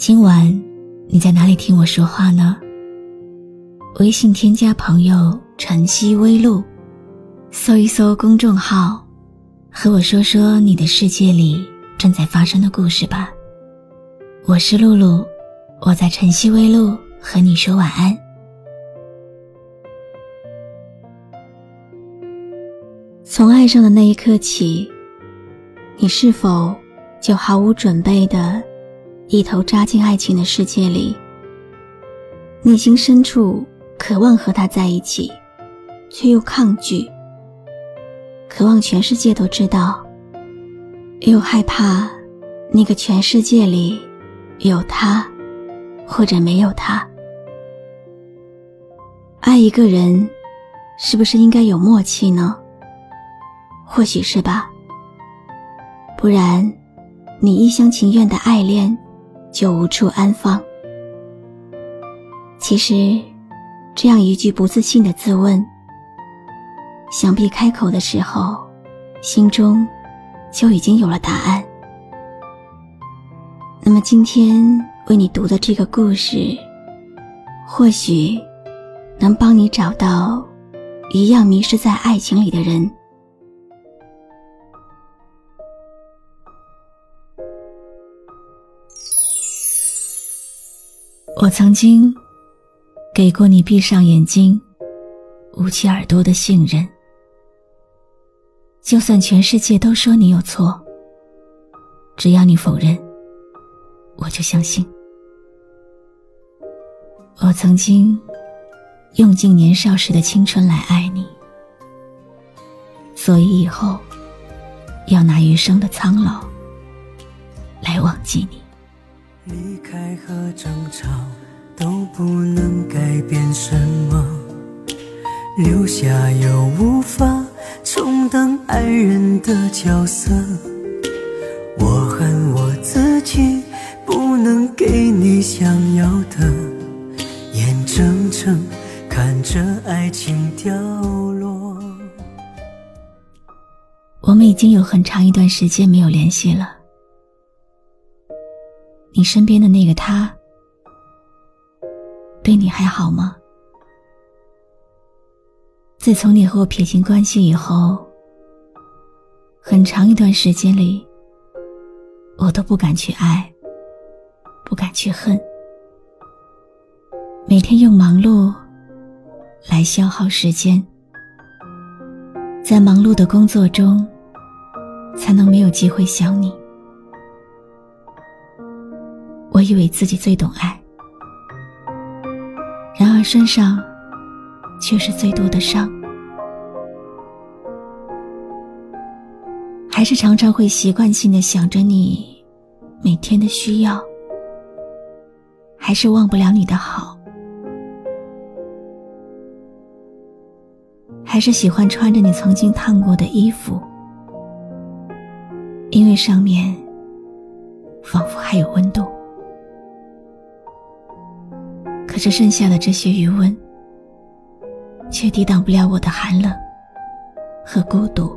今晚你在哪里听我说话呢？微信添加朋友“晨曦微露”，搜一搜公众号，和我说说你的世界里正在发生的故事吧。我是露露，我在晨曦微露和你说晚安。从爱上的那一刻起，你是否就毫无准备的？一头扎进爱情的世界里，内心深处渴望和他在一起，却又抗拒；渴望全世界都知道，又害怕那个全世界里有他，或者没有他。爱一个人，是不是应该有默契呢？或许是吧，不然，你一厢情愿的爱恋。就无处安放。其实，这样一句不自信的自问，想必开口的时候，心中就已经有了答案。那么，今天为你读的这个故事，或许能帮你找到一样迷失在爱情里的人。我曾经给过你闭上眼睛、捂起耳朵的信任，就算全世界都说你有错，只要你否认，我就相信。我曾经用尽年少时的青春来爱你，所以以后要拿余生的苍老来忘记你。离开和争吵都不能改变什么，留下又无法充当爱人的角色。我恨我自己不能给你想要的，眼睁睁看着爱情掉落。我们已经有很长一段时间没有联系了。你身边的那个他，对你还好吗？自从你和我撇清关系以后，很长一段时间里，我都不敢去爱，不敢去恨，每天用忙碌来消耗时间，在忙碌的工作中，才能没有机会想你。我以为自己最懂爱，然而身上却是最多的伤，还是常常会习惯性的想着你每天的需要，还是忘不了你的好，还是喜欢穿着你曾经烫过的衣服，因为上面仿佛还有温度。可是剩下的这些余温，却抵挡不了我的寒冷和孤独。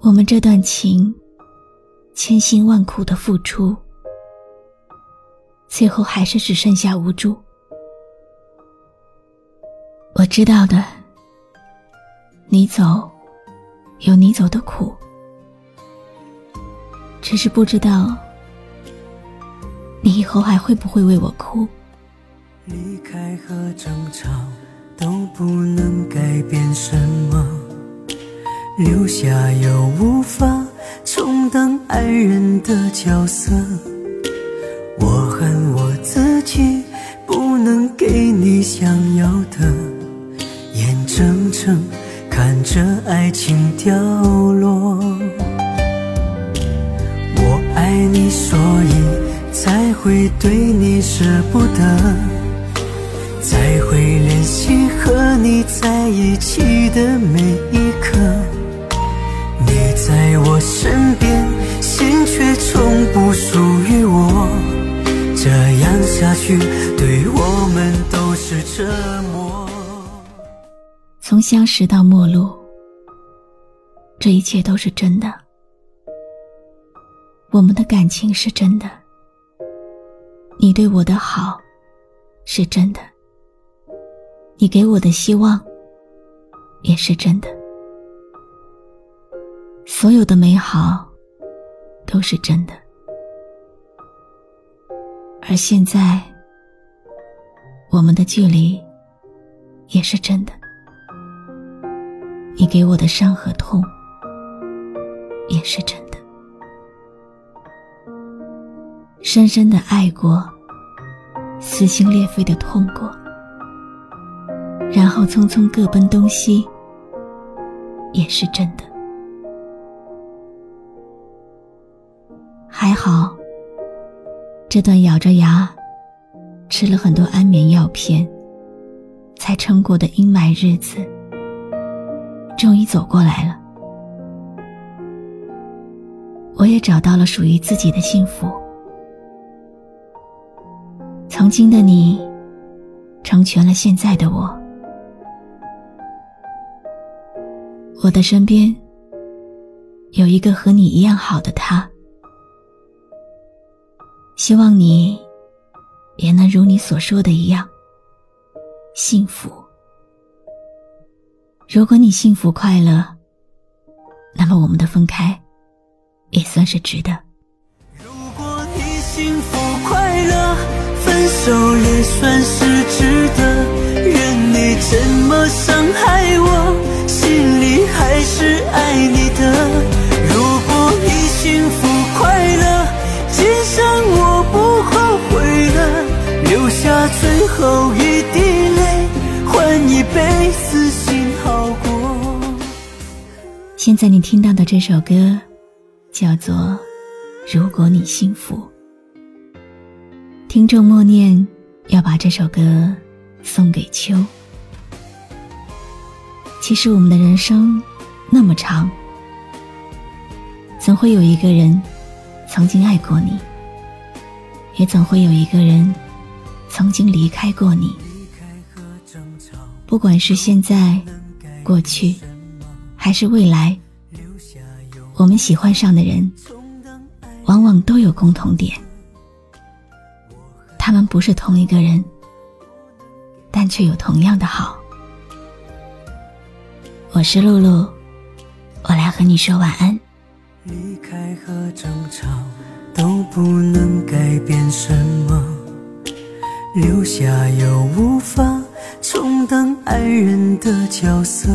我们这段情，千辛万苦的付出，最后还是只剩下无助。我知道的，你走，有你走的苦，只是不知道。你以后还会不会为我哭？离开和争吵都不能改变什么，留下又无法充当爱人的角色。我恨我自己不能给你想要的，眼睁睁看着爱情掉落。我。才会对你舍不得，才会怜惜和你在一起的每一刻。你在我身边，心却从不属于我。这样下去，对我们都是折磨。从相识到陌路，这一切都是真的。我们的感情是真的，你对我的好是真的，你给我的希望也是真的，所有的美好都是真的。而现在，我们的距离也是真的，你给我的伤和痛也是真。深深的爱过，撕心裂肺的痛过，然后匆匆各奔东西，也是真的。还好，这段咬着牙吃了很多安眠药片才撑过的阴霾日子，终于走过来了。我也找到了属于自己的幸福。曾经的你，成全了现在的我。我的身边有一个和你一样好的他，希望你也能如你所说的一样幸福。如果你幸福快乐，那么我们的分开也算是值得。如果你幸福快乐。分手也算是值得，任你怎么伤害我，心里还是爱你的。如果你幸福快乐，今生我不后悔了，留下最后一滴泪，换一杯死心好过。现在你听到的这首歌，叫做《如果你幸福》。听众默念要把这首歌送给秋。其实我们的人生那么长，总会有一个人曾经爱过你，也总会有一个人曾经离开过你。不管是现在、过去，还是未来，我们喜欢上的人，往往都有共同点。他们不是同一个人，但却有同样的好。我是露露，我来和你说晚安。离开和争吵都不能改变什么，留下又无法充当爱人的角色。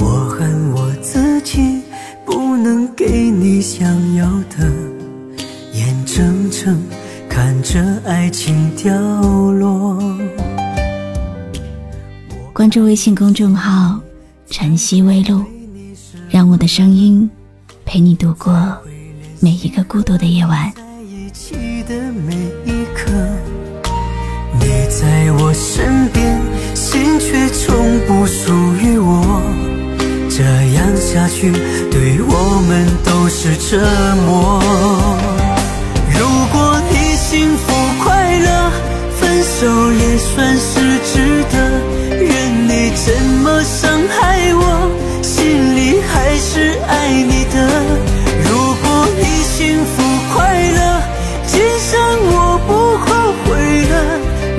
我恨我自己不能给你想要的，爱情掉落。关注微信公众号“晨曦微露”，让我的声音陪你度过每一个孤独的夜晚。你在我身边，心却从不属于我。这样下去，对我们都是折磨。幸福快乐，分手也算是值得。任你怎么伤害我，心里还是爱你的。如果你幸福快乐，今生我不后悔了。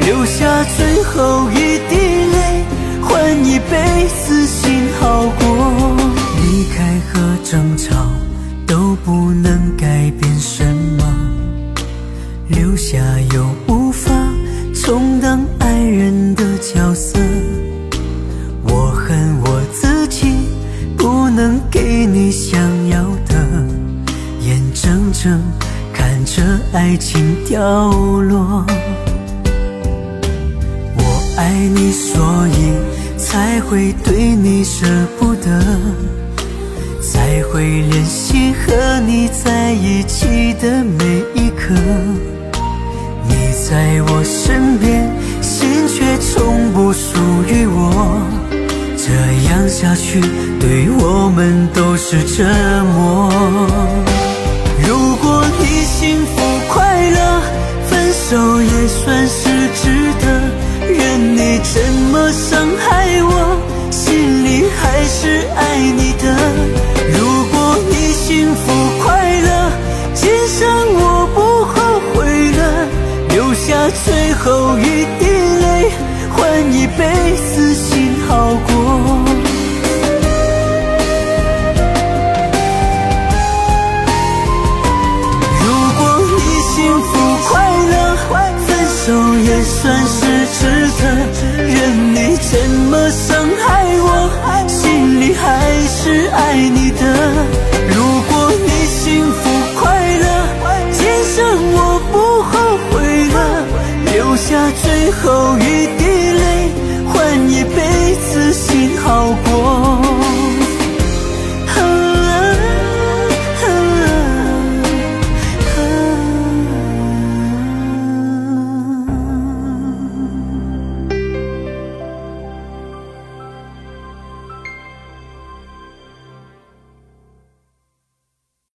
留下最后一滴泪，换一辈子心好过。离开和争吵都不能改变能给你想要的，眼睁睁看着爱情掉落。我爱你，所以才会对你舍不得，才会怜惜和你在一起的每一刻。你在我身边，心却从不属于我。这样下去，对我们都是折磨。如果你幸福快乐，分手也算是值得。任你怎么伤害我，心里还是爱你的。如果你幸福快乐，今生我不后悔了。留下最后一滴泪，换一辈子心好过。分手也算是